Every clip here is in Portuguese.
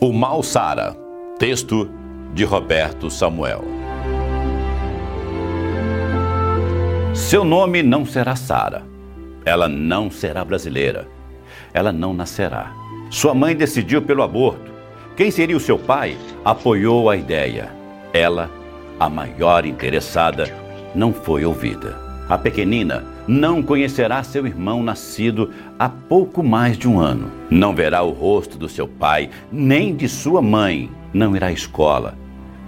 O Mal Sara, texto de Roberto Samuel. Seu nome não será Sara. Ela não será brasileira. Ela não nascerá. Sua mãe decidiu pelo aborto. Quem seria o seu pai apoiou a ideia. Ela, a maior interessada, não foi ouvida. A pequenina não conhecerá seu irmão nascido há pouco mais de um ano. Não verá o rosto do seu pai, nem de sua mãe. Não irá à escola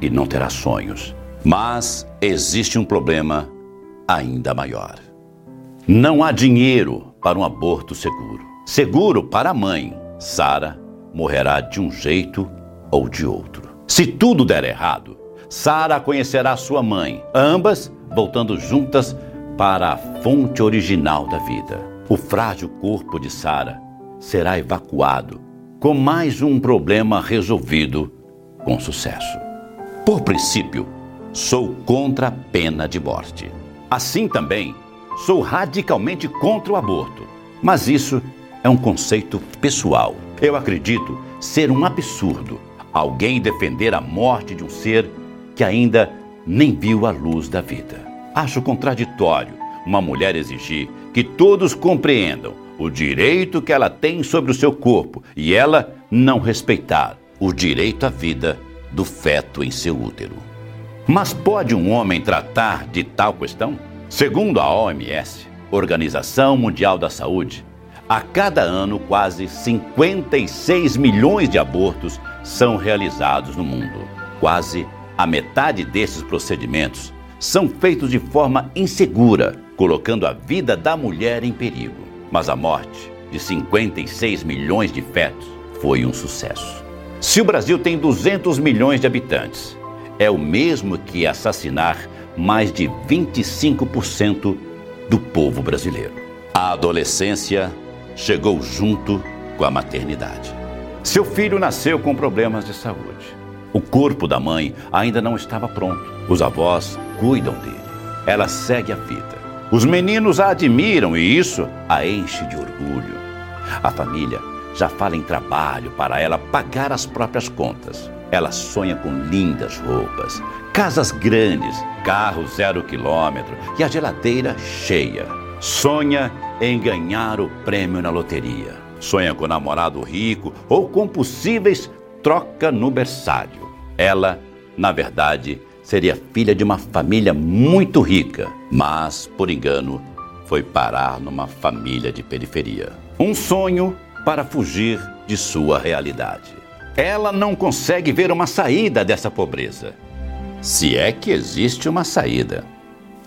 e não terá sonhos. Mas existe um problema ainda maior. Não há dinheiro para um aborto seguro. Seguro para a mãe. Sara morrerá de um jeito ou de outro. Se tudo der errado, Sara conhecerá sua mãe, ambas voltando juntas para a fonte original da vida. O frágil corpo de Sara será evacuado com mais um problema resolvido com sucesso. Por princípio, sou contra a pena de morte. Assim também, sou radicalmente contra o aborto. Mas isso é um conceito pessoal. Eu acredito ser um absurdo alguém defender a morte de um ser que ainda nem viu a luz da vida. Acho contraditório uma mulher exigir que todos compreendam o direito que ela tem sobre o seu corpo e ela não respeitar o direito à vida do feto em seu útero. Mas pode um homem tratar de tal questão? Segundo a OMS, Organização Mundial da Saúde, a cada ano quase 56 milhões de abortos são realizados no mundo. Quase a metade desses procedimentos são feitos de forma insegura, colocando a vida da mulher em perigo. Mas a morte de 56 milhões de fetos foi um sucesso. Se o Brasil tem 200 milhões de habitantes, é o mesmo que assassinar mais de 25% do povo brasileiro. A adolescência chegou junto com a maternidade. Seu filho nasceu com problemas de saúde. O corpo da mãe ainda não estava pronto. Os avós cuidam dele. Ela segue a vida. Os meninos a admiram e isso a enche de orgulho. A família já fala em trabalho para ela pagar as próprias contas. Ela sonha com lindas roupas, casas grandes, carro zero quilômetro e a geladeira cheia. Sonha em ganhar o prêmio na loteria. Sonha com namorado rico ou com possíveis troca no berçário. Ela, na verdade, seria filha de uma família muito rica, mas, por engano, foi parar numa família de periferia. Um sonho para fugir de sua realidade. Ela não consegue ver uma saída dessa pobreza. Se é que existe uma saída.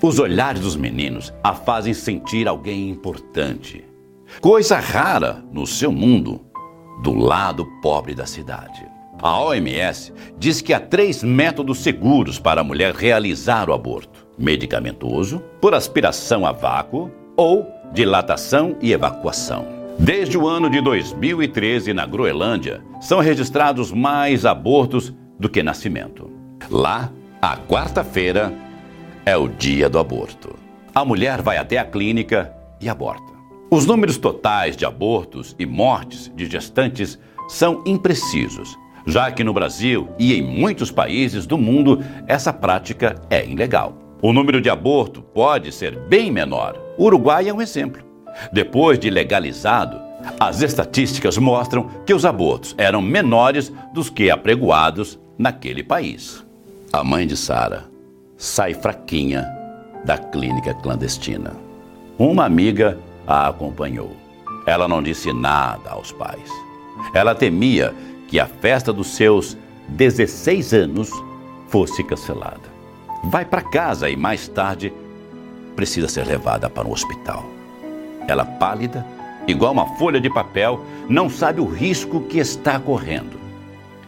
Os olhares dos meninos a fazem sentir alguém importante. Coisa rara no seu mundo, do lado pobre da cidade. A OMS diz que há três métodos seguros para a mulher realizar o aborto: medicamentoso, por aspiração a vácuo ou dilatação e evacuação. Desde o ano de 2013, na Groenlândia, são registrados mais abortos do que nascimento. Lá, a quarta-feira é o dia do aborto. A mulher vai até a clínica e aborta. Os números totais de abortos e mortes de gestantes são imprecisos, já que no Brasil e em muitos países do mundo essa prática é ilegal. O número de aborto pode ser bem menor. O Uruguai é um exemplo. Depois de legalizado, as estatísticas mostram que os abortos eram menores dos que apregoados naquele país. A mãe de Sara sai fraquinha da clínica clandestina. Uma amiga a acompanhou. Ela não disse nada aos pais. Ela temia que a festa dos seus 16 anos fosse cancelada. Vai para casa e mais tarde precisa ser levada para um hospital. Ela, pálida, igual uma folha de papel, não sabe o risco que está correndo.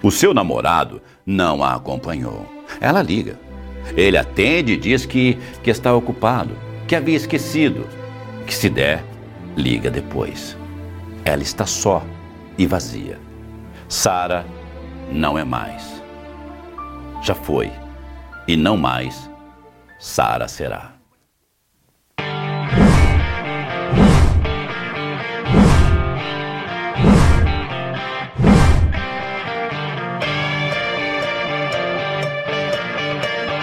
O seu namorado não a acompanhou. Ela liga. Ele atende e diz que, que está ocupado, que havia esquecido, que se der, liga depois. Ela está só e vazia. Sara não é mais. Já foi e não mais Sara será.